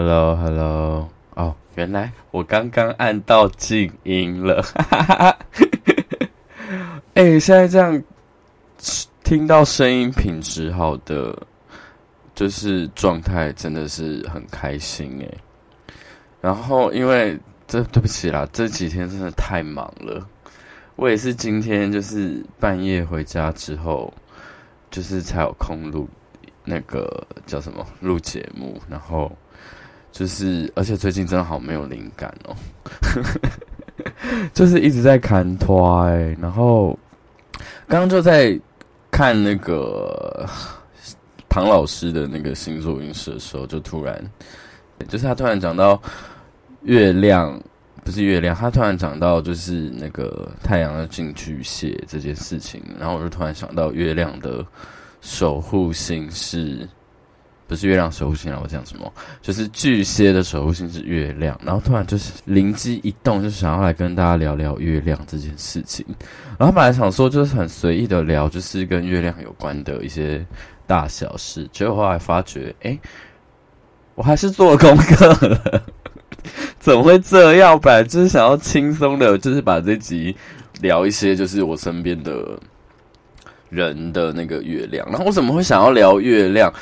Hello，Hello，哦，原来我刚刚按到静音了，哈哈哈哈。哎，现在这样听到声音品质好的，就是状态真的是很开心哎。然后因为这对不起啦，这几天真的太忙了，我也是今天就是半夜回家之后，就是才有空录那个叫什么录节目，然后。就是，而且最近真的好没有灵感哦，就是一直在看拖，然后刚刚就在看那个唐老师的那个星座运势的时候，就突然，就是他突然讲到月亮，不是月亮，他突然讲到就是那个太阳要进巨蟹这件事情，然后我就突然想到月亮的守护星是。不是月亮守护星啊，我讲什么？就是巨蟹的守护星是月亮，然后突然就是灵机一动，就想要来跟大家聊聊月亮这件事情。然后本来想说就是很随意的聊，就是跟月亮有关的一些大小事，结果后来发觉，哎，我还是做功课了。怎么会这样？本来就是想要轻松的，就是把这集聊一些，就是我身边的人的那个月亮。然后我怎么会想要聊月亮？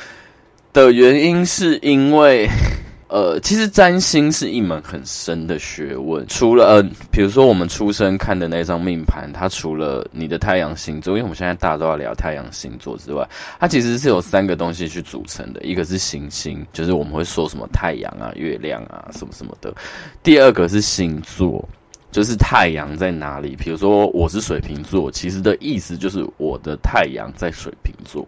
的原因是因为，呃，其实占星是一门很深的学问。除了，呃，比如说我们出生看的那张命盘，它除了你的太阳星座，因为我们现在大家都要聊太阳星座之外，它其实是有三个东西去组成的。一个是行星，就是我们会说什么太阳啊、月亮啊什么什么的。第二个是星座，就是太阳在哪里。比如说我是水瓶座，其实的意思就是我的太阳在水瓶座。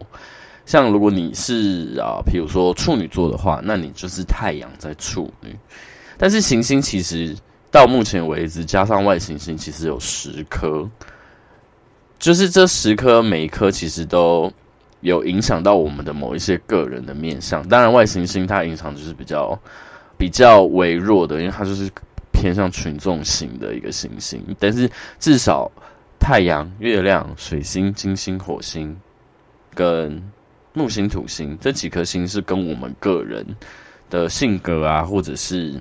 像如果你是啊，比如说处女座的话，那你就是太阳在处女。但是行星其实到目前为止，加上外行星，其实有十颗。就是这十颗，每一颗其实都有影响到我们的某一些个人的面相。当然，外行星它影响就是比较比较微弱的，因为它就是偏向群众型的一个行星。但是至少太阳、月亮、水星、金星、火星跟木星、土星这几颗星是跟我们个人的性格啊，或者是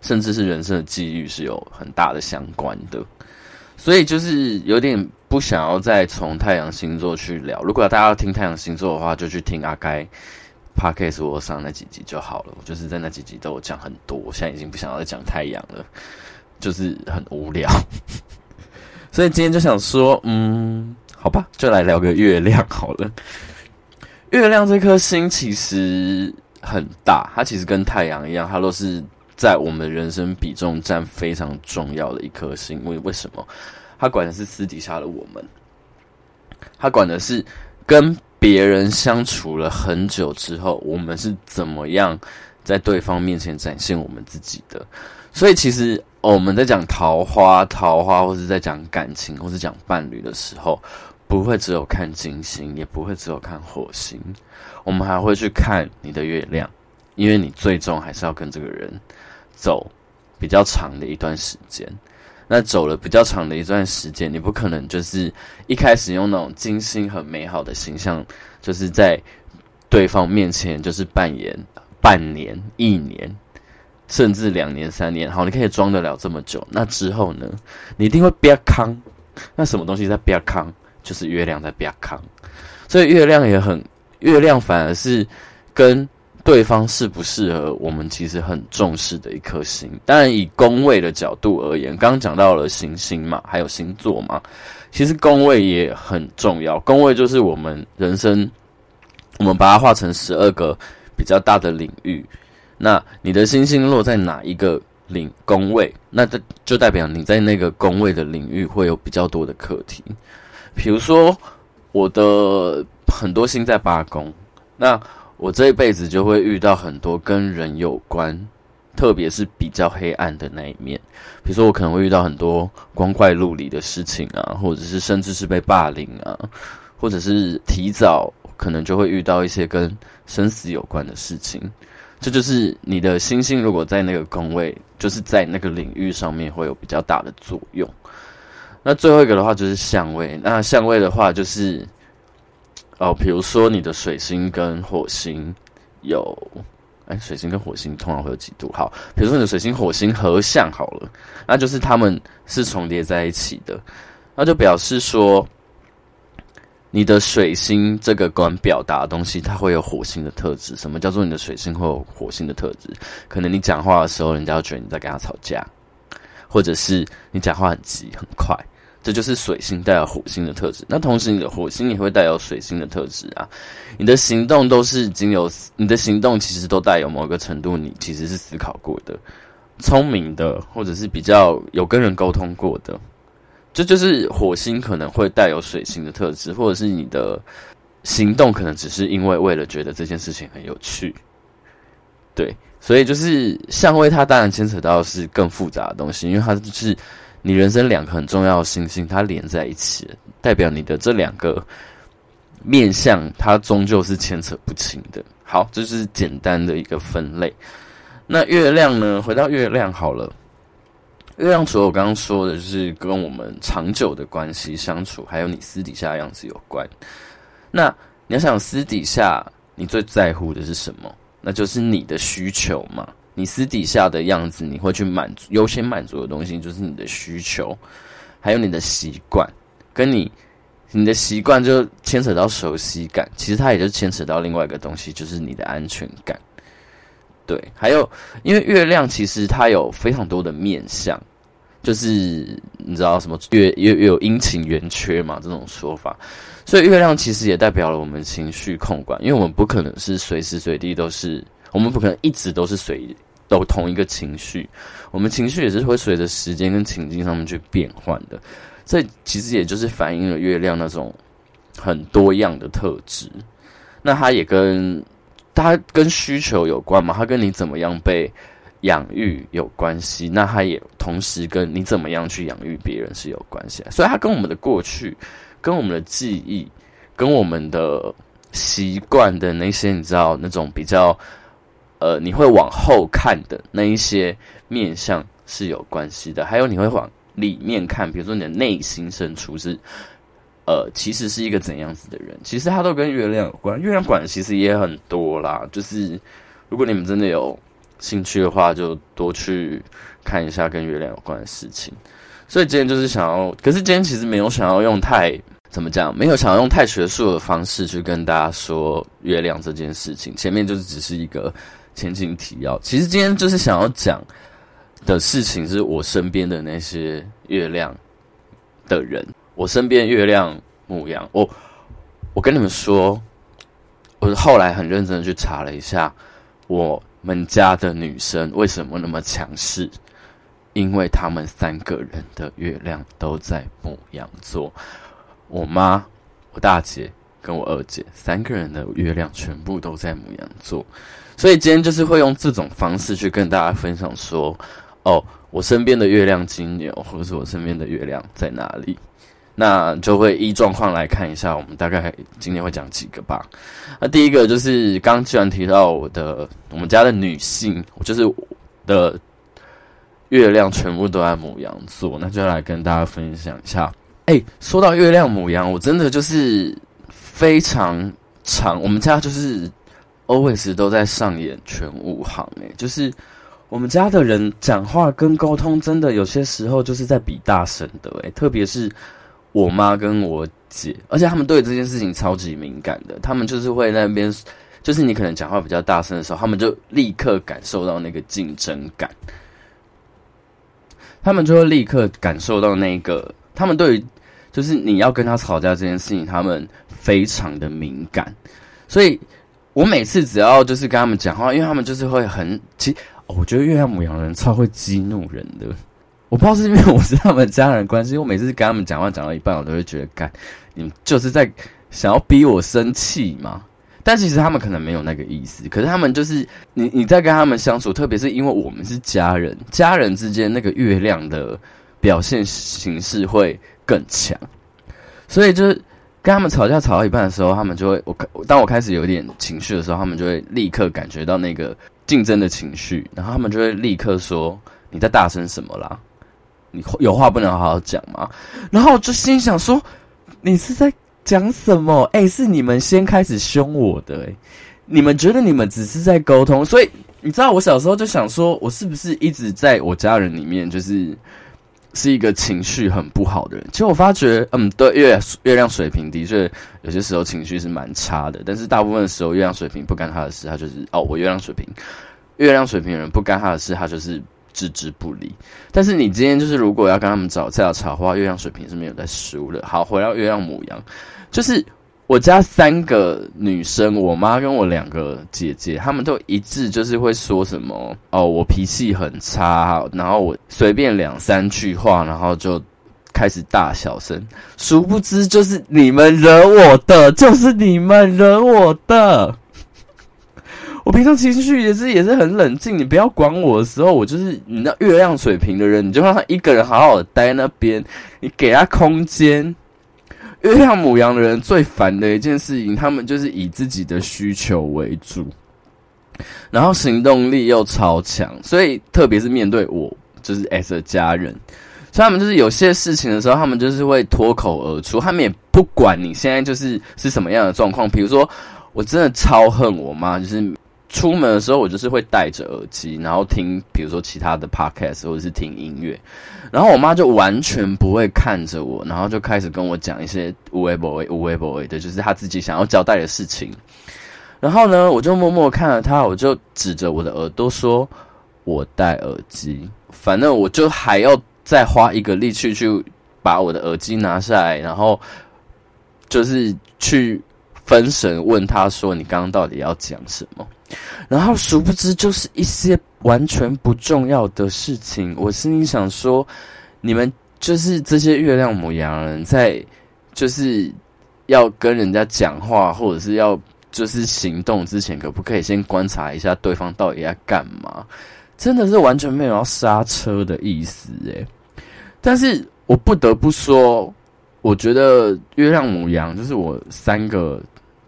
甚至是人生的际遇是有很大的相关的，所以就是有点不想要再从太阳星座去聊。如果大家要听太阳星座的话，就去听阿该 Podcast 上那几集就好了。我就是在那几集都有讲很多，我现在已经不想要再讲太阳了，就是很无聊。所以今天就想说，嗯，好吧，就来聊个月亮好了。月亮这颗星其实很大，它其实跟太阳一样，它都是在我们人生比重占非常重要的一颗星。为为什么？它管的是私底下的我们，它管的是跟别人相处了很久之后，我们是怎么样在对方面前展现我们自己的。所以，其实我们在讲桃花、桃花，或是在讲感情，或是讲伴侣的时候。不会只有看金星，也不会只有看火星，我们还会去看你的月亮，因为你最终还是要跟这个人走比较长的一段时间。那走了比较长的一段时间，你不可能就是一开始用那种金星很美好的形象，就是在对方面前就是扮演半年、一年，甚至两年、三年。好，你可以装得了这么久。那之后呢？你一定会憋康。那什么东西在憋康？就是月亮在变康，所以月亮也很，月亮反而是跟对方适不适合我们其实很重视的一颗星。当然，以宫位的角度而言，刚刚讲到了行星嘛，还有星座嘛，其实宫位也很重要。宫位就是我们人生，我们把它画成十二个比较大的领域。那你的星星落在哪一个领宫位，那这就代表你在那个宫位的领域会有比较多的课题。比如说，我的很多星在八宫，那我这一辈子就会遇到很多跟人有关，特别是比较黑暗的那一面。比如说，我可能会遇到很多光怪陆离的事情啊，或者是甚至是被霸凌啊，或者是提早可能就会遇到一些跟生死有关的事情。这就是你的星星如果在那个宫位，就是在那个领域上面会有比较大的作用。那最后一个的话就是相位，那相位的话就是，哦，比如说你的水星跟火星有哎，水星跟火星通常会有几度？好，比如说你的水星火星合相好了，那就是他们是重叠在一起的，那就表示说，你的水星这个管表达的东西，它会有火星的特质。什么叫做你的水星会有火星的特质？可能你讲话的时候，人家会觉得你在跟他吵架，或者是你讲话很急很快。这就是水星带有火星的特质，那同时你的火星也会带有水星的特质啊。你的行动都是经由你的行动，其实都带有某个程度，你其实是思考过的、聪明的，或者是比较有跟人沟通过的。这就是火星可能会带有水星的特质，或者是你的行动可能只是因为为了觉得这件事情很有趣。对，所以就是相位，它当然牵扯到是更复杂的东西，因为它就是。你人生两个很重要的星星，它连在一起，代表你的这两个面相，它终究是牵扯不清的。好，这是简单的一个分类。那月亮呢？回到月亮好了。月亮除了我刚刚说的，就是跟我们长久的关系相处，还有你私底下的样子有关。那你要想私底下你最在乎的是什么？那就是你的需求嘛。你私底下的样子，你会去满足优先满足的东西，就是你的需求，还有你的习惯，跟你你的习惯就牵扯到熟悉感，其实它也就牵扯到另外一个东西，就是你的安全感。对，还有因为月亮其实它有非常多的面相，就是你知道什么月月月有阴晴圆缺嘛，这种说法，所以月亮其实也代表了我们情绪控管，因为我们不可能是随时随地都是。我们不可能一直都是随都同一个情绪，我们情绪也是会随着时间跟情境上面去变换的。这其实也就是反映了月亮那种很多样的特质。那它也跟它跟需求有关嘛？它跟你怎么样被养育有关系。那它也同时跟你怎么样去养育别人是有关系。所以它跟我们的过去、跟我们的记忆、跟我们的习惯的那些，你知道那种比较。呃，你会往后看的那一些面相是有关系的，还有你会往里面看，比如说你的内心深处是，呃，其实是一个怎样子的人，其实它都跟月亮有关。月亮管其实也很多啦，就是如果你们真的有兴趣的话，就多去看一下跟月亮有关的事情。所以今天就是想要，可是今天其实没有想要用太怎么讲，没有想要用太学术的方式去跟大家说月亮这件事情，前面就是只是一个。前情提要，其实今天就是想要讲的事情，是我身边的那些月亮的人。我身边月亮牡羊，我我跟你们说，我后来很认真的去查了一下，我们家的女生为什么那么强势？因为她们三个人的月亮都在牡羊座。我妈、我大姐跟我二姐三个人的月亮全部都在牡羊座。所以今天就是会用这种方式去跟大家分享说，哦，我身边的月亮金牛，或者是我身边的月亮在哪里？那就会依状况来看一下，我们大概今天会讲几个吧。那第一个就是刚既然提到我的我们家的女性，就是的月亮全部都在牡羊座，那就来跟大家分享一下。哎，说到月亮母羊，我真的就是非常常，我们家就是。Always 都在上演全武行诶，就是我们家的人讲话跟沟通，真的有些时候就是在比大声的诶，特别是我妈跟我姐，而且他们对这件事情超级敏感的，他们就是会那边，就是你可能讲话比较大声的时候，他们就立刻感受到那个竞争感，他们就会立刻感受到那个，他们对于就是你要跟他吵架这件事情，他们非常的敏感，所以。我每次只要就是跟他们讲话，因为他们就是会很，其、我觉得月亮牡羊人超会激怒人的。我不知道是因为我是他们家人关系，我每次跟他们讲话讲到一半，我都会觉得，干，你们就是在想要逼我生气嘛。但其实他们可能没有那个意思，可是他们就是你你在跟他们相处，特别是因为我们是家人，家人之间那个月亮的表现形式会更强，所以就是。跟他们吵架吵到一半的时候，他们就会我当我开始有点情绪的时候，他们就会立刻感觉到那个竞争的情绪，然后他们就会立刻说：“你在大声什么啦？你有话不能好好讲吗？”然后我就心想说：“你是在讲什么？哎，是你们先开始凶我的，哎，你们觉得你们只是在沟通，所以你知道，我小时候就想说，我是不是一直在我家人里面，就是是一个情绪很不好的人？其实我发觉，嗯，对，月月亮水瓶的确有些时候情绪是蛮差的，但是大部分的时候，月亮水平不干他的事，他就是哦，我月亮水平，月亮水瓶人不干他的事，他就是置之不理。但是你今天就是如果要跟他们吵架吵的话，月亮水平是没有在输的。好，回到月亮母羊，就是。我家三个女生，我妈跟我两个姐姐，她们都一致就是会说什么哦，我脾气很差，然后我随便两三句话，然后就开始大小声。殊不知就是你们惹我的，就是你们惹我的。我平常情绪也是也是很冷静，你不要管我的时候，我就是你那月亮水瓶的人，你就让他一个人好好的待那边，你给他空间。月亮母羊的人最烦的一件事情，他们就是以自己的需求为主，然后行动力又超强，所以特别是面对我，就是 S 的家人，所以他们就是有些事情的时候，他们就是会脱口而出，他们也不管你现在就是是什么样的状况。比如说，我真的超恨我妈，就是。出门的时候，我就是会戴着耳机，然后听，比如说其他的 podcast 或者是听音乐，然后我妈就完全不会看着我，然后就开始跟我讲一些无微不微、无微不微的，就是她自己想要交代的事情。然后呢，我就默默看了她，我就指着我的耳朵说：“我戴耳机。”反正我就还要再花一个力气去把我的耳机拿下来，然后就是去分神问她说：“你刚刚到底要讲什么？”然后殊不知就是一些完全不重要的事情。我心里想说，你们就是这些月亮母羊人，在就是要跟人家讲话，或者是要就是行动之前，可不可以先观察一下对方到底在干嘛？真的是完全没有要刹车的意思诶。但是我不得不说，我觉得月亮母羊就是我三个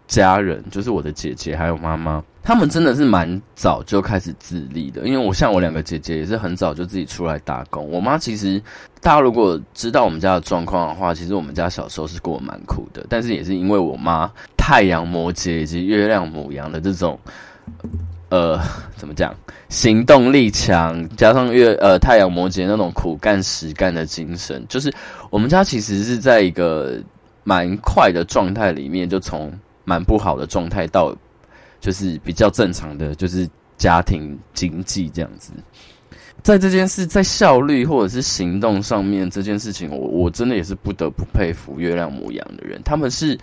家人，就是我的姐姐还有妈妈。他们真的是蛮早就开始自立的，因为我像我两个姐姐也是很早就自己出来打工。我妈其实，大家如果知道我们家的状况的话，其实我们家小时候是过蛮苦的。但是也是因为我妈太阳摩羯以及月亮母羊的这种，呃，怎么讲，行动力强，加上月呃太阳摩羯那种苦干实干的精神，就是我们家其实是在一个蛮快的状态里面，就从蛮不好的状态到。就是比较正常的，就是家庭经济这样子。在这件事，在效率或者是行动上面，这件事情我我真的也是不得不佩服月亮模羊的人。他们是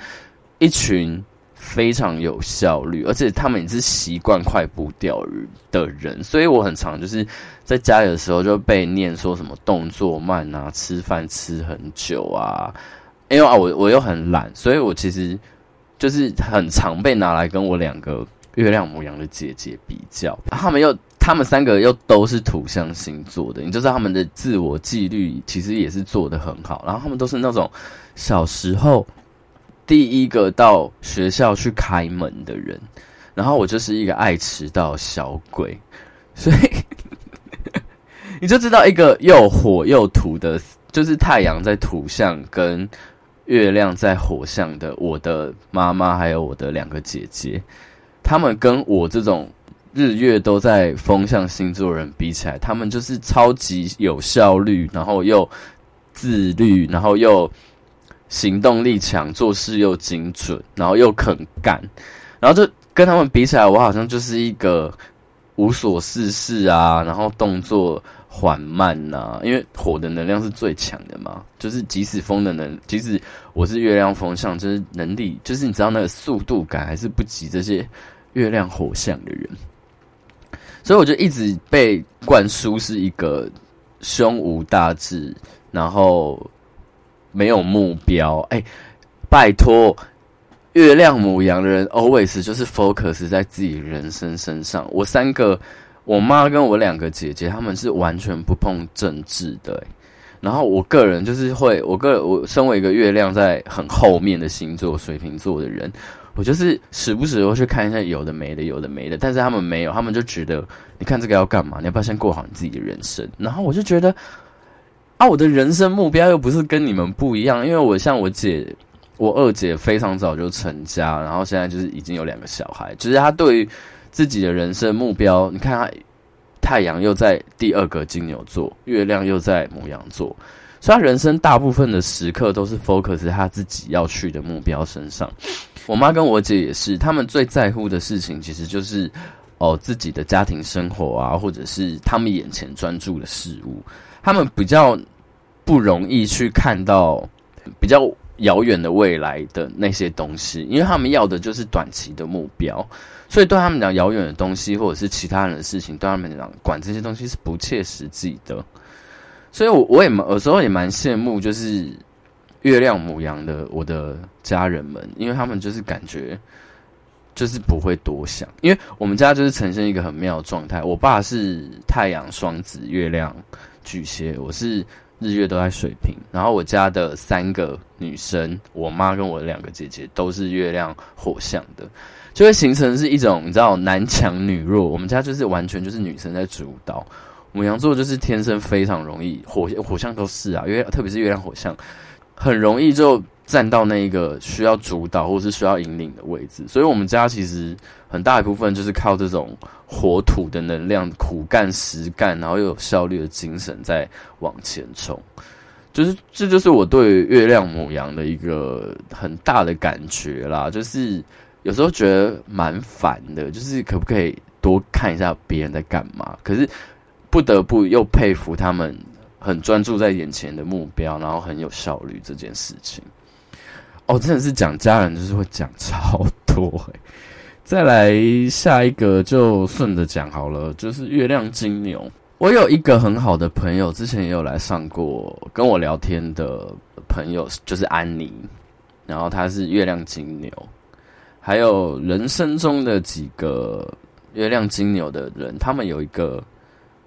一群非常有效率，而且他们也是习惯快步调的人。所以我很常就是在家里的时候就被念说什么动作慢啊，吃饭吃很久啊。因为啊，我我又很懒，所以我其实。就是很常被拿来跟我两个月亮牡羊的姐姐比较，他们又他们三个又都是土象星座的，你就知道他们的自我纪律其实也是做得很好。然后他们都是那种小时候第一个到学校去开门的人，然后我就是一个爱迟到小鬼，所以你就知道一个又火又土的，就是太阳在土象跟。月亮在火象的我的妈妈，还有我的两个姐姐，他们跟我这种日月都在风象星座人比起来，他们就是超级有效率，然后又自律，然后又行动力强，做事又精准，然后又肯干，然后就跟他们比起来，我好像就是一个无所事事啊，然后动作。缓慢呐、因为火的能量是最强的嘛，就是即使风的能，即使我是月亮风象，就是能力，就是你知道那个速度感还是不及这些月亮火象的人，所以我就一直被灌输是一个胸无大志，然后没有目标。哎、拜托，月亮母羊的人 always 就是 focus 在自己人生身上。我三个。我妈跟我两个姐姐，他们是完全不碰政治的、然后我个人就是会，我个我身为一个月亮在很后面的星座水瓶座的人，我就是时不时会去看一下有的没的，有的没的。但是他们没有，他们就觉得你看这个要干嘛？你要不要先过好你自己的人生？然后我就觉得啊，我的人生目标又不是跟你们不一样，因为我像我姐，我二姐非常早就成家，然后现在就是已经有两个小孩，就是她对于自己的人生目标，你看他太阳又在第二个金牛座，月亮又在牡羊座，所以他人生大部分的时刻都是 focus 他自己要去的目标身上。我妈跟我姐也是，他们最在乎的事情其实就是哦自己的家庭生活啊，或者是他们眼前专注的事物，他们比较不容易去看到比较遥远的未来的那些东西，因为他们要的就是短期的目标，所以对他们讲，遥远的东西或者是其他人的事情，对他们讲，管这些东西是不切实际的。所以我，我也有时候也蛮羡慕，就是月亮母羊的我的家人们，因为他们就是感觉就是不会多想，因为我们家就是呈现一个很妙的状态。我爸是太阳双子，月亮巨蟹，我是。日月都在水瓶，然后我家的三个女生，我妈跟我两个姐姐都是月亮火象的，就会形成是一种你知道男强女弱。我们家就是完全就是女生在主导，牡羊座就是天生非常容易火火象都是啊，因为特别是月亮火象，很容易就。站到那一个需要主导或是需要引领的位置，所以我们家其实很大一部分就是靠这种火土的能量，苦干实干，然后又有效率的精神在往前冲。就是这就是我对月亮母羊的一个很大的感觉啦。就是有时候觉得蛮烦的，就是可不可以多看一下别人在干嘛？可是不得不又佩服他们很专注在眼前的目标，然后很有效率这件事情。哦，真的是讲家人，就是会讲超多欸。再来下一个就顺着讲好了，就是月亮金牛。我有一个很好的朋友，之前也有来上过跟我聊天的朋友，就是安妮。然后他是月亮金牛，还有人生中的几个月亮金牛的人，他们有一个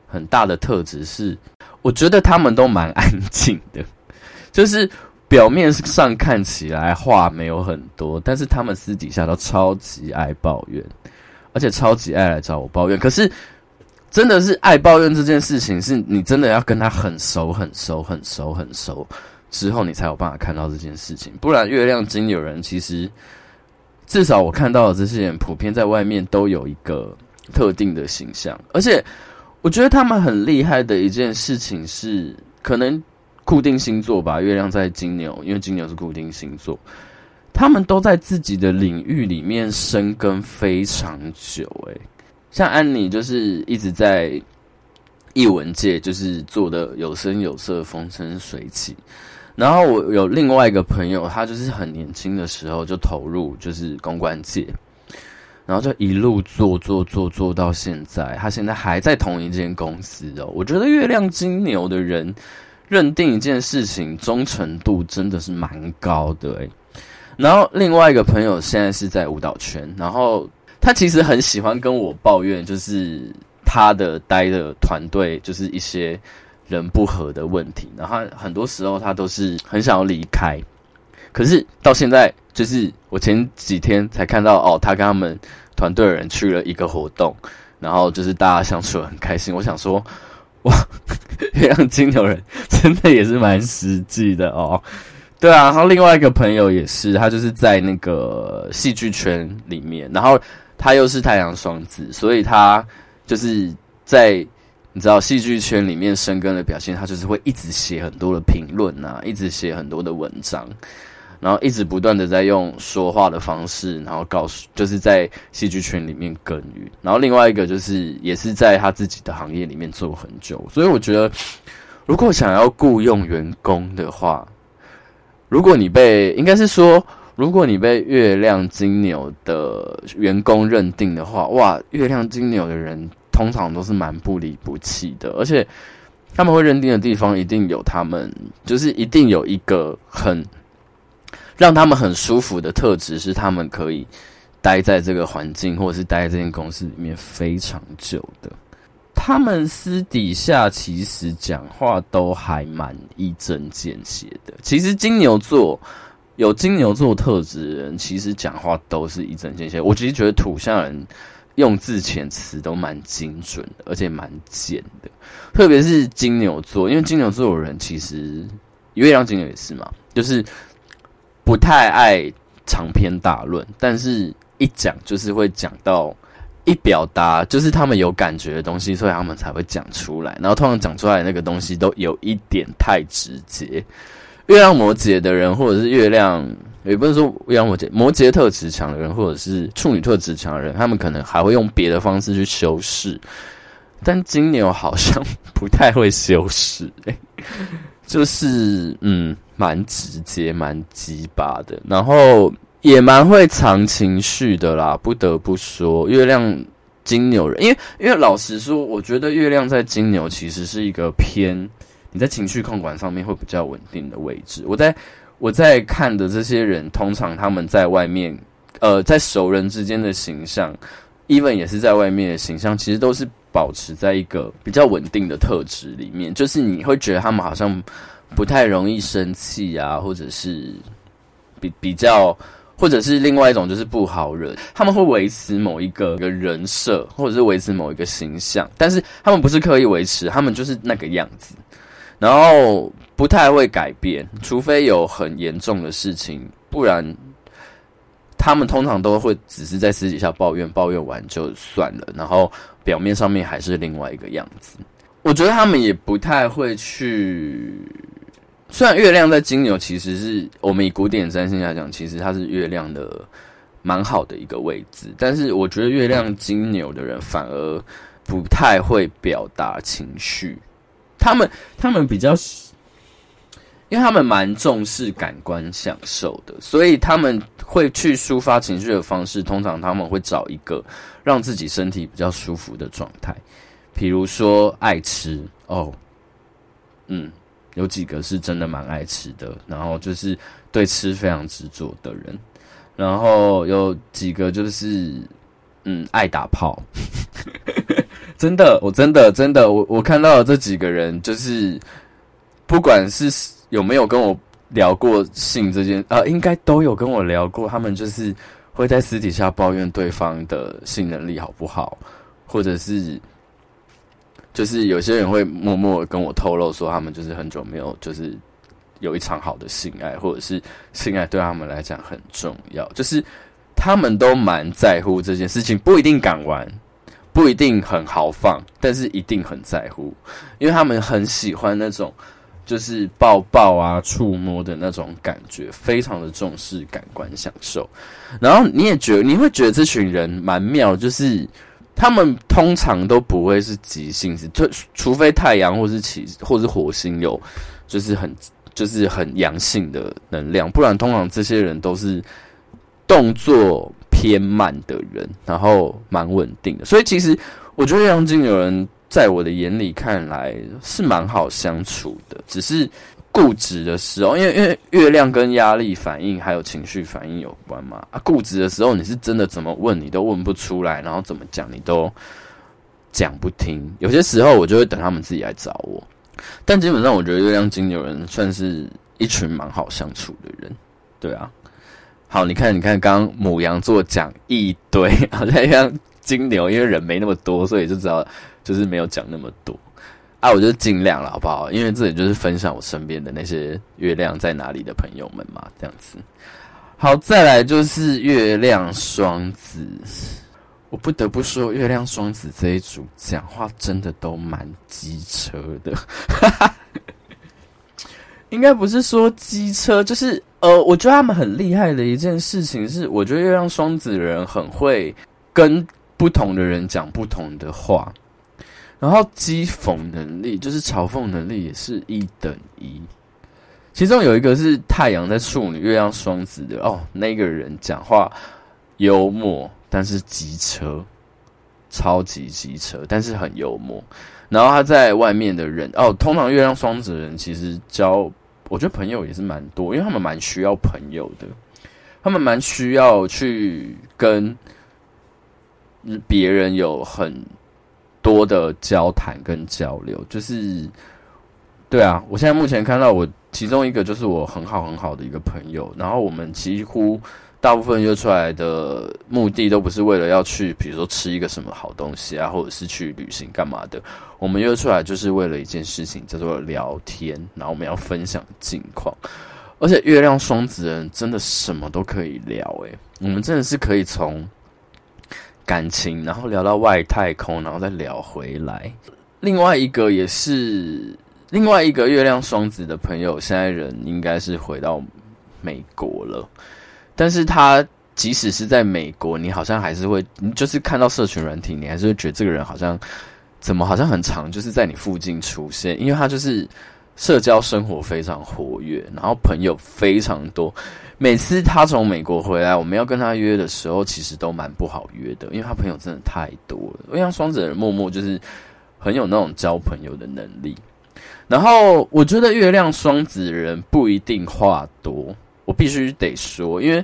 很大的特质是，我觉得他们都蛮安静的，就是。表面上看起来话没有很多，但是他们私底下都超级爱抱怨，而且超级爱来找我抱怨。可是，真的是爱抱怨这件事情，是你真的要跟他很熟、很熟、很熟、很熟之后，你才有办法看到这件事情。不然，月亮金牛人其实至少我看到的这些人，普遍在外面都有一个特定的形象。而且，我觉得他们很厉害的一件事情是，可能。固定星座吧，月亮在金牛，因为金牛是固定星座，他们都在自己的领域里面生根非常久。诶，像安妮就是一直在艺文界，就是做的有声有色，风生水起。然后我有另外一个朋友，他就是很年轻的时候就投入就是公关界，然后就一路做做做做到现在，他现在还在同一间公司哦。我觉得月亮金牛的人。认定一件事情忠诚度真的是蛮高的诶、然后另外一个朋友现在是在舞蹈圈，然后他其实很喜欢跟我抱怨，就是他的待的团队就是一些人不和的问题，然后很多时候他都是很想要离开，可是到现在就是我前几天才看到哦，他跟他们团队的人去了一个活动，然后就是大家相处很开心，我想说。哇，月亮金牛人真的也是蛮实际的哦。对啊，然后另外一个朋友也是，他就是在那个戏剧圈里面，然后他又是太阳双子，所以他就是在你知道戏剧圈里面生根的表现，他就是会一直写很多的评论啊，一直写很多的文章。然后一直不断的在用说话的方式，然后告诉，就是在戏剧圈里面耕耘。然后另外一个就是也是在他自己的行业里面做很久。所以我觉得，如果想要雇佣员工的话，如果你被应该是说，如果你被月亮金牛的员工认定的话，哇，月亮金牛的人通常都是蛮不离不弃的，而且他们会认定的地方一定有他们，就是一定有一个很。让他们很舒服的特质是，他们可以待在这个环境，或者是待在这间公司里面非常久的。他们私底下其实讲话都还蛮一针见血的。其实金牛座有金牛座特质的人，其实讲话都是一针见血。我其实觉得土象人用字遣词都蛮精准的，而且蛮贱的。特别是金牛座，因为金牛座的人其实月亮金牛也是嘛，就是。不太爱长篇大论，但是一讲就是会讲到一表达，就是他们有感觉的东西，所以他们才会讲出来。然后通常讲出来的那个东西都有一点太直接。月亮摩羯的人，或者是月亮，也不是说月亮摩羯，摩羯特质强的人，或者是处女特质强的人，他们可能还会用别的方式去修饰。但金牛好像 不太会修饰，欸，就是嗯，蛮直接、蛮鸡巴的，然后也蛮会藏情绪的啦。不得不说，月亮金牛人，因为因为老实说，我觉得月亮在金牛其实是一个偏。你在情绪控管上面会比较稳定的位置。我在我在看的这些人，通常他们在外面，呃，在熟人之间的形象，even 也是在外面的形象，其实都是保持在一个比较稳定的特质里面。就是你会觉得他们好像不太容易生气啊，或者是比比较，或者是另外一种就是不好惹。他们会维持某一个一个人设，或者是维持某一个形象，但是他们不是刻意维持，他们就是那个样子。然后不太会改变，除非有很严重的事情，不然他们通常都会只是在私底下抱怨，抱怨完就算了，然后表面上面还是另外一个样子。我觉得他们也不太会去，虽然月亮在金牛，其实是我们以古典占星来讲，其实它是月亮的蛮好的一个位置，但是我觉得月亮金牛的人反而不太会表达情绪。他们他们比较，因为他们蛮重视感官享受的，所以他们会去抒发情绪的方式，通常他们会找一个让自己身体比较舒服的状态，比如说爱吃哦，嗯，有几个是真的蛮爱吃的，然后就是对吃非常执着的人，然后有几个就是嗯爱打炮。真的，我真的真的，我我看到的这几个人，就是不管是有没有跟我聊过性这件，呃，应该都有跟我聊过。他们就是会在私底下抱怨对方的性能力好不好，或者是就是有些人会默默跟我透露说，他们就是很久没有就是有一场好的性爱，或者是性爱对他们来讲很重要，就是他们都蛮在乎这件事情，不一定敢玩。不一定很豪放，但是一定很在乎，因为他们很喜欢那种就是抱抱啊、触摸的那种感觉，非常的重视感官享受。然后你也觉你会觉得这群人蛮妙，就是他们通常都不会是急性子，就除非太阳或是其或是火星有就是很就是很阳性的能量，不然通常这些人都是动作。偏慢的人，然后蛮稳定的，所以其实我觉得月亮金牛人在我的眼里看来是蛮好相处的，只是固执的时候，因为因为月亮跟压力反应还有情绪反应有关嘛。啊，固执的时候你是真的怎么问你都问不出来，然后怎么讲你都讲不听。有些时候我就会等他们自己来找我，但基本上我觉得月亮金牛人算是一群蛮好相处的人，对啊。好，你看，你看，刚刚牡羊座讲一堆，好像像金牛，因为人没那么多，所以就知道就是没有讲那么多啊。我就尽量了，好不好？因为这里就是分享我身边的那些月亮在哪里的朋友们嘛，这样子。好，再来就是月亮双子，我不得不说，月亮双子这一组讲话真的都蛮机车的，哈哈。应该不是说机车，就是呃，我觉得他们很厉害的一件事情是，我觉得月亮双子人很会跟不同的人讲不同的话，然后讥讽能力，就是嘲讽能力也是一等一。其中有一个是太阳在处女，月亮双子的哦，那个人讲话幽默，但是机车，超级机车，但是很幽默。然后他在外面的人哦，通常月亮双子的人其实交。我觉得朋友也是蛮多，因为他们蛮需要朋友的，他们蛮需要去跟别人有很多的交谈跟交流。就是，对啊，我现在目前看到我其中一个就是我很好很好的一个朋友，然后我们几乎。大部分约出来的目的都不是为了要去，比如说吃一个什么好东西啊，或者是去旅行干嘛的。我们约出来就是为了一件事情，叫做聊天。然后我们要分享近况，而且月亮双子人真的什么都可以聊，诶，我们真的是可以从感情，然后聊到外太空，然后再聊回来。另外一个也是另外一个月亮双子的朋友，现在人应该是回到美国了，但是他即使是在美国，你好像还是会，就是看到社群软体，你还是会觉得这个人好像怎么好像很常，就是在你附近出现，因为他就是。社交生活非常活跃，然后朋友非常多。每次他从美国回来，我们要跟他约的时候，其实都蛮不好约的，因为他朋友真的太多了。因为双子的人，默默就是很有那种交朋友的能力。然后我觉得月亮双子人不一定话多，我必须得说，因为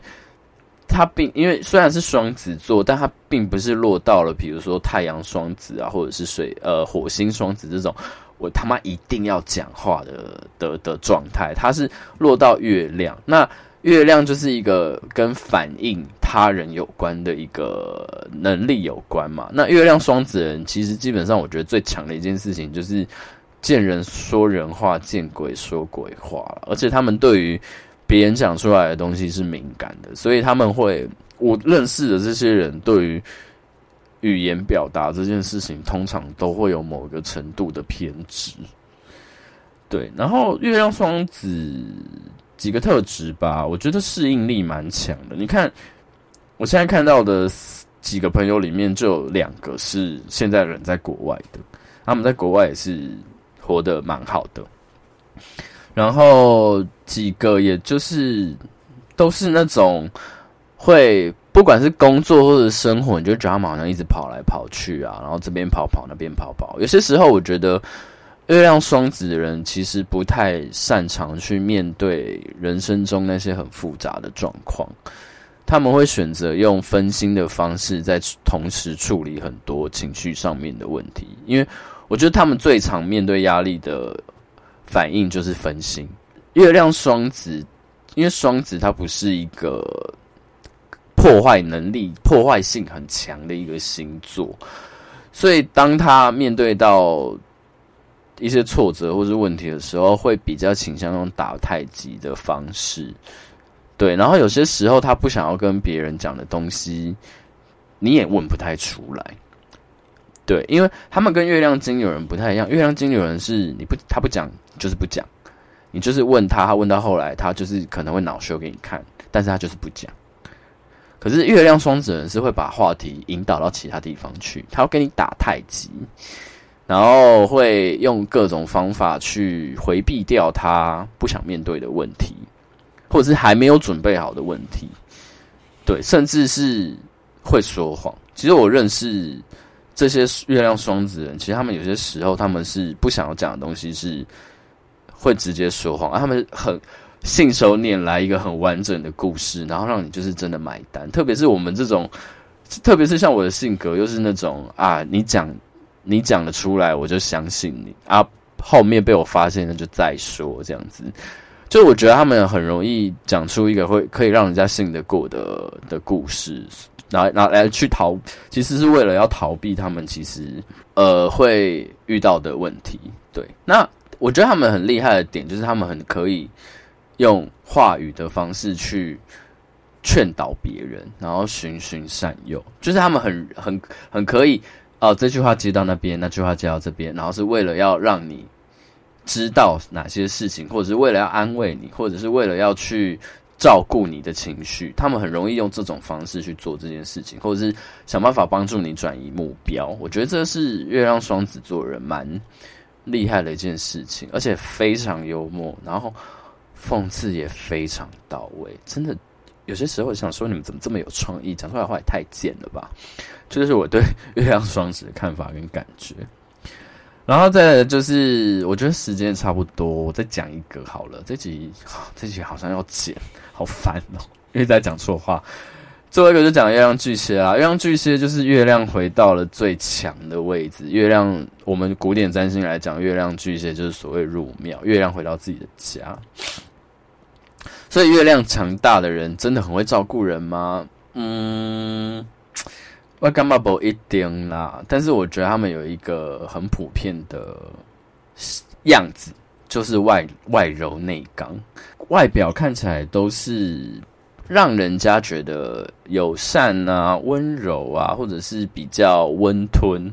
他并因为虽然是双子座，但他并不是落到了比如说太阳双子啊，或者是水呃火星双子这种。我他妈一定要讲话的的的状态，它是落到月亮，那月亮就是一个跟反映他人有关的一个能力有关嘛。那月亮双子人其实基本上，我觉得最强的一件事情就是见人说人话，见鬼说鬼话，而且他们对于别人讲出来的东西是敏感的，所以他们会，我认识的这些人对于。语言表达这件事情，通常都会有某个程度的偏执。对，然后月亮双子几个特质吧，我觉得适应力蛮强的。你看，我现在看到的几个朋友里面，就有两个是现在人在国外的，他们在国外也是活得蛮好的。然后几个，也就是都是那种会。不管是工作或者生活，你就觉得他们好像一直跑来跑去啊，然后这边跑跑，那边跑跑。有些时候，我觉得月亮双子的人其实不太擅长去面对人生中那些很复杂的状况，他们会选择用分心的方式，在同时处理很多情绪上面的问题。因为我觉得他们最常面对压力的反应就是分心。月亮双子，因为双子它不是一个。破坏能力、破坏性很强的一个星座，所以当他面对到一些挫折或是问题的时候，会比较倾向用打太极的方式。对，然后有些时候他不想要跟别人讲的东西，你也问不太出来。对，因为他们跟月亮金牛人不太一样，月亮金牛人是你不他不讲就是不讲，你就是问他，他问到后来，他就是可能会恼羞给你看，但是他就是不讲。可是月亮双子人是会把话题引导到其他地方去，他要跟你打太极，然后会用各种方法去回避掉他不想面对的问题，或者是还没有准备好的问题，对，甚至是会说谎。其实我认识这些月亮双子人，其实他们有些时候他们是不想要讲的东西，是会直接说谎，他们很。信手拈来一个很完整的故事，然后让你就是真的买单。特别是我们这种，特别是像我的性格，又是那种啊，你讲你讲得出来，我就相信你啊。后面被我发现那，就再说这样子。就我觉得他们很容易讲出一个会可以让人家信得过的的故事，然后然后来去逃，其实是为了要逃避他们其实呃会遇到的问题。对，那我觉得他们很厉害的点就是他们很可以。用话语的方式去劝导别人，然后循循善诱，就是他们很很很可以哦。这句话接到那边，那句话接到这边，然后是为了要让你知道哪些事情，或者是为了要安慰你，或者是为了要去照顾你的情绪。他们很容易用这种方式去做这件事情，或者是想办法帮助你转移目标。我觉得这是月亮双子座人蛮厉害的一件事情，而且非常幽默，然后。讽刺也非常到位，真的有些时候想说，你们怎么这么有创意，讲出来的话也太贱了吧？这就是我对月亮双子的看法跟感觉。然后再就是，我觉得时间差不多，我再讲一个好了。这集这集好像要剪，好烦哦，因为在讲错话。最后一个就讲月亮巨蟹啊，月亮巨蟹就是月亮回到了最强的位置。月亮，我们古典占星来讲，月亮巨蟹就是所谓入庙，月亮回到自己的家。所以月亮强大的人真的很会照顾人吗？嗯，我感觉不一定啦。但是我觉得他们有一个很普遍的样子，就是外外柔内刚，外表看起来都是让人家觉得友善啊、温柔啊，或者是比较温吞，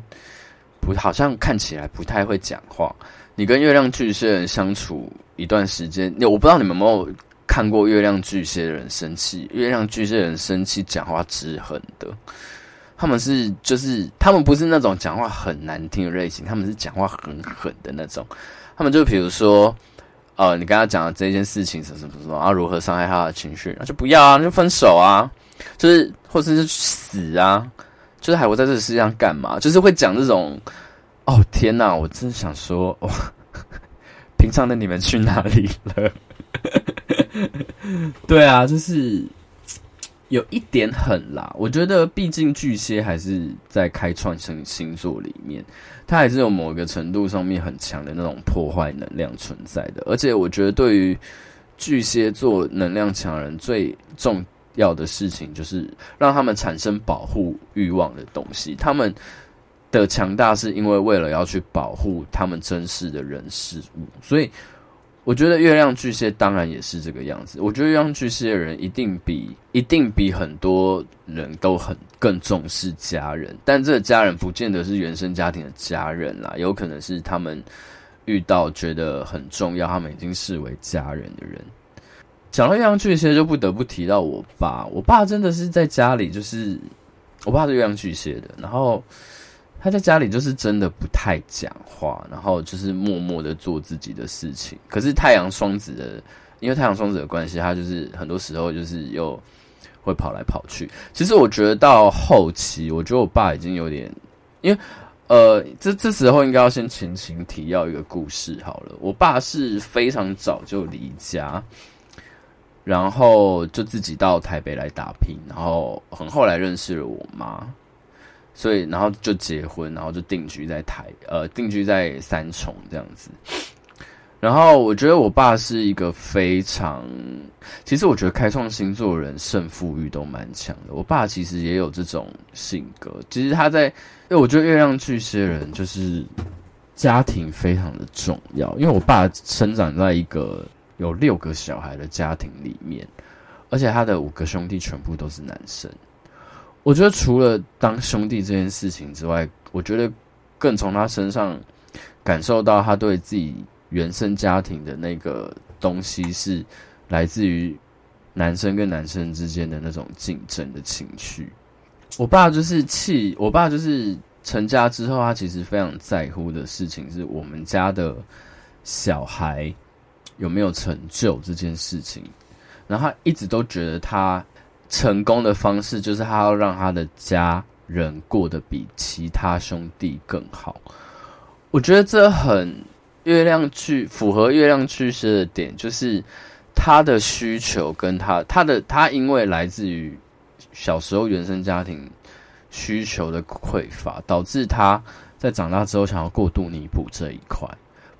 不好像看起来不太会讲话。你跟月亮巨蟹人相处一段时间，我不知道你们有没有看过月亮巨蟹的人生气。月亮巨蟹人生气讲话直狠的，他们是就是他们不是那种讲话很难听的类型，他们是讲话很狠的那种。他们就比如说，呃，你跟他讲的这件事情什么什么什么啊，如何伤害他的情绪，那就不要啊，就分手啊，就是或者是死啊，就是还活在这个世界上干嘛？就是会讲这种。哦天哪！我真想说，哇，平常的你们去哪里了？对啊，就是有一点狠啦。我觉得，毕竟巨蟹还是在开创星星座里面，它还是有某个程度上面很强的那种破坏能量存在的。而且，我觉得对于巨蟹座能量强人最重要的事情，就是让他们产生保护欲望的东西。他们。的强大是因为为了要去保护他们珍视的人事物，所以我觉得月亮巨蟹当然也是这个样子。我觉得月亮巨蟹的人一定比一定比很多人都很更重视家人，但这个家人不见得是原生家庭的家人啦，有可能是他们遇到觉得很重要，他们已经视为家人的人。讲到月亮巨蟹，就不得不提到我爸。我爸真的是在家里，就是我爸是月亮巨蟹的，然后。他在家里就是真的不太讲话，然后就是默默的做自己的事情。可是太阳双子的，因为太阳双子的关系，他就是很多时候就是又会跑来跑去。其实我觉得到后期，我觉得我爸已经有点，因为呃，这这时候应该要先前情提要一个故事好了。我爸是非常早就离家，然后就自己到台北来打拼，然后很后来认识了我妈。所以，然后就结婚，然后就定居在台，呃，定居在三重这样子。然后，我觉得我爸是一个非常，其实我觉得开创星座的人胜负欲都蛮强的。我爸其实也有这种性格。其实他在，因为我觉得月亮巨蟹人就是家庭非常的重要。因为我爸生长在一个有六个小孩的家庭里面，而且他的五个兄弟全部都是男生。我觉得除了当兄弟这件事情之外，我觉得更从他身上感受到他对自己原生家庭的那个东西，是来自于男生跟男生之间的那种竞争的情绪。我爸就是气，我爸就是成家之后，他其实非常在乎的事情是我们家的小孩有没有成就这件事情，然后他一直都觉得他。成功的方式就是他要让他的家人过得比其他兄弟更好。我觉得这很月亮巨符合月亮巨蟹的点，就是他的需求跟他他的他因为来自于小时候原生家庭需求的匮乏，导致他在长大之后想要过度弥补这一块。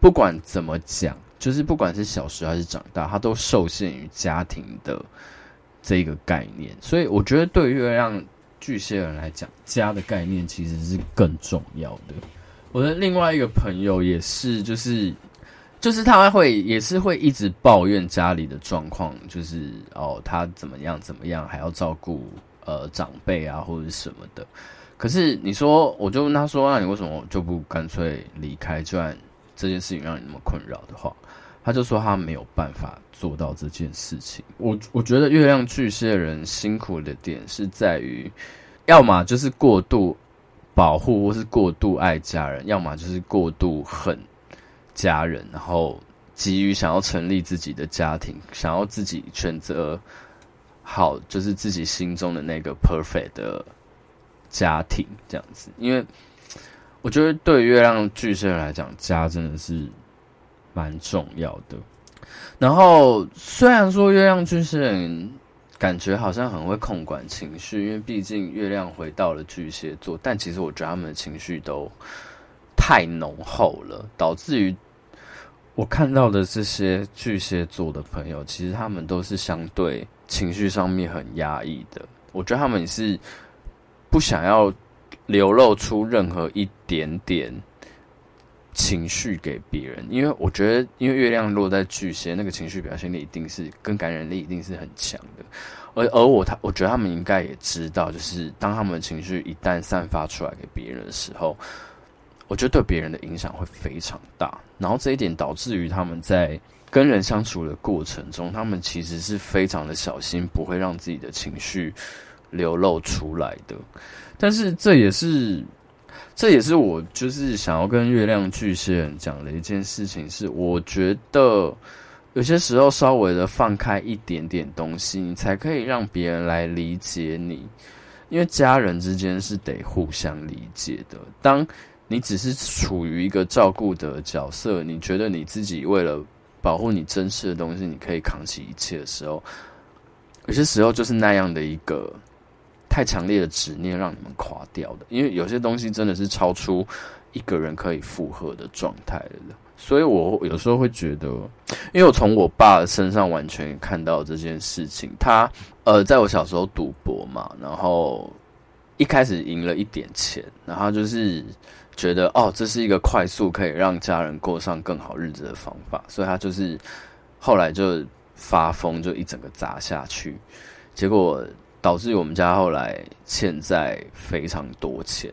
不管怎么讲，就是不管是小时候还是长大，他都受限于家庭的。这个概念，所以我觉得对于月亮巨蟹人来讲，家的概念其实是更重要的。我的另外一个朋友也是，就是就是他会也是会一直抱怨家里的状况，就是哦他怎么样怎么样，还要照顾呃长辈啊或者什么的。可是你说，我就问他说，那你为什么就不干脆离开？就算这件事情让你那么困扰的话。他就说他没有办法做到这件事情。我我觉得月亮巨蟹人辛苦的点是在于，要么就是过度保护或是过度爱家人，要么就是过度恨家人，然后急于想要成立自己的家庭，想要自己选择好，就是自己心中的那个 perfect 的家庭这样子。因为我觉得对月亮巨蟹人来讲，家真的是。蛮重要的。然后，虽然说月亮巨蟹人感觉好像很会控管情绪，因为毕竟月亮回到了巨蟹座，但其实我觉得他们的情绪都太浓厚了，导致于我看到的这些巨蟹座的朋友，其实他们都是相对情绪上面很压抑的。我觉得他们也是不想要流露出任何一点点。情绪给别人，因为我觉得，因为月亮落在巨蟹，那个情绪表现力一定是跟感染力一定是很强的。而而我他，我觉得他们应该也知道，就是当他们的情绪一旦散发出来给别人的时候，我觉得对别人的影响会非常大。然后这一点导致于他们在跟人相处的过程中，他们其实是非常的小心，不会让自己的情绪流露出来的。但是这也是，这也是我就是想要跟月亮巨蟹人讲的一件事情，是我觉得。有些时候，稍微的放开一点点东西，你才可以让别人来理解你。因为家人之间是得互相理解的。当你只是处于一个照顾的角色，你觉得你自己为了保护你珍视的东西，你可以扛起一切的时候，有些时候就是那样的一个太强烈的执念，让你们垮掉的。因为有些东西真的是超出一个人可以负荷的状态了。所以，我有时候会觉得，因为我从我爸身上完全看到这件事情。他，呃，在我小时候赌博嘛，然后一开始赢了一点钱，然后就是觉得，哦，这是一个快速可以让家人过上更好日子的方法，所以他就是后来就发疯，就一整个砸下去，结果导致我们家后来欠债非常多钱。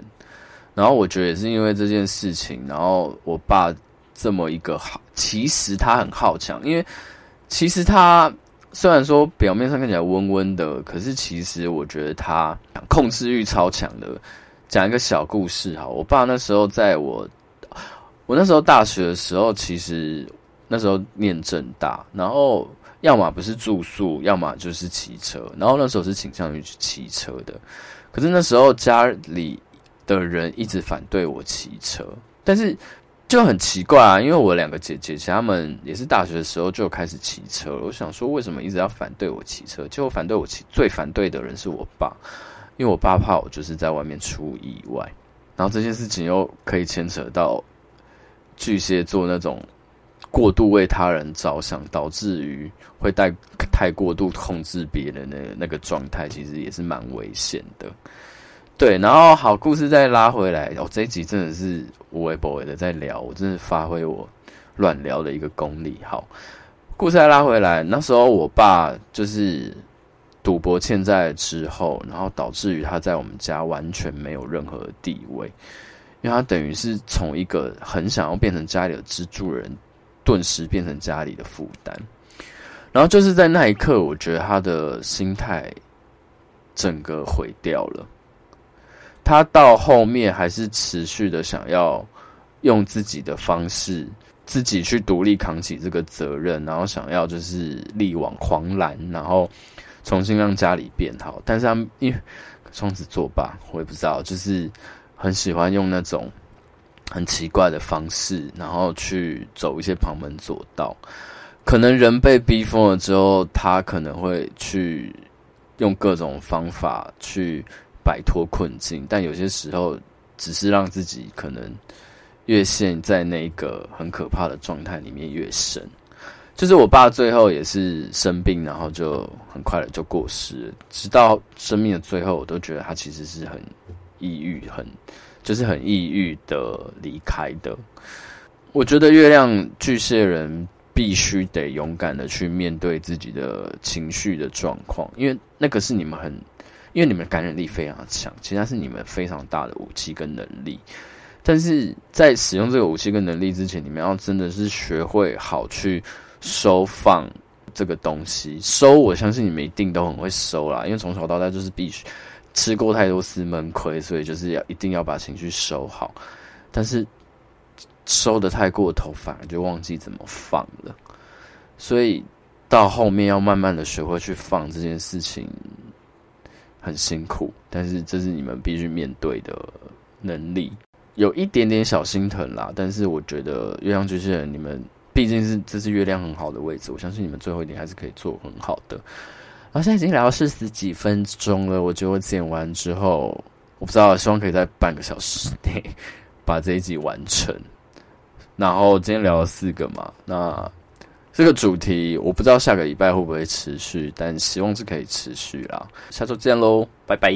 然后我觉得也是因为这件事情，然后我爸。这么一个好，其实他很好强，因为其实他虽然说表面上看起来温温的，可是其实我觉得他控制欲超强的。讲一个小故事哈，我爸那时候在我我那时候大学的时候，其实那时候念政大，然后要么不是住宿，要么就是骑车，然后那时候是倾向于去骑车的，可是那时候家里的人一直反对我骑车，但是。就很奇怪啊，因为我两个姐姐，其实他们也是大学的时候就开始骑车了。我想说，为什么一直要反对我骑车？结果反对我骑，最反对的人是我爸，因为我爸怕我就是在外面出意外。然后这件事情又可以牵扯到巨蟹座那种过度为他人着想，导致于会带太过度控制别人的那个状态，其实也是蛮危险的。对，然后好故事再拉回来，哦，这一集真的是无微不微的在聊，我真的发挥我乱聊的一个功力。好，故事再拉回来，那时候我爸就是赌博欠债之后，然后导致于他在我们家完全没有任何地位，因为他等于是从一个很想要变成家里的支柱人，顿时变成家里的负担。然后就是在那一刻，我觉得他的心态整个毁掉了。他到后面还是持续的想要用自己的方式，自己去独立扛起这个责任，然后想要就是力挽狂澜，然后重新让家里变好。但是他因为双子座吧，我也不知道，就是很喜欢用那种很奇怪的方式，然后去走一些旁门左道。可能人被逼疯了之后，他可能会去用各种方法去。摆脱困境，但有些时候只是让自己可能越陷在那个很可怕的状态里面越深。就是我爸最后也是生病，然后就很快的就过世了。直到生命的最后，我都觉得他其实是很抑郁，很就是很抑郁的离开的。我觉得月亮巨蟹人必须得勇敢的去面对自己的情绪的状况，因为那个是你们很。因为你们感染力非常强，其实是你们非常大的武器跟能力。但是在使用这个武器跟能力之前，你们要真的是学会好去收放这个东西。收，我相信你们一定都很会收啦，因为从小到大就是必须吃过太多次闷亏，所以就是要一定要把情绪收好。但是收得太过头，反而就忘记怎么放了。所以到后面要慢慢的学会去放这件事情。很辛苦，但是这是你们必须面对的能力，有一点点小心疼啦。但是我觉得月亮巨蟹人，你们毕竟是这是月亮很好的位置，我相信你们最后一点还是可以做很好的。好像已经聊了四十几分钟了，我觉得我剪完之后，我不知道，希望可以在半个小时内把这一集完成。然后今天聊了四个嘛，那。这个主题我不知道下个礼拜会不会持续，但希望是可以持续啦。下周见喽，拜拜。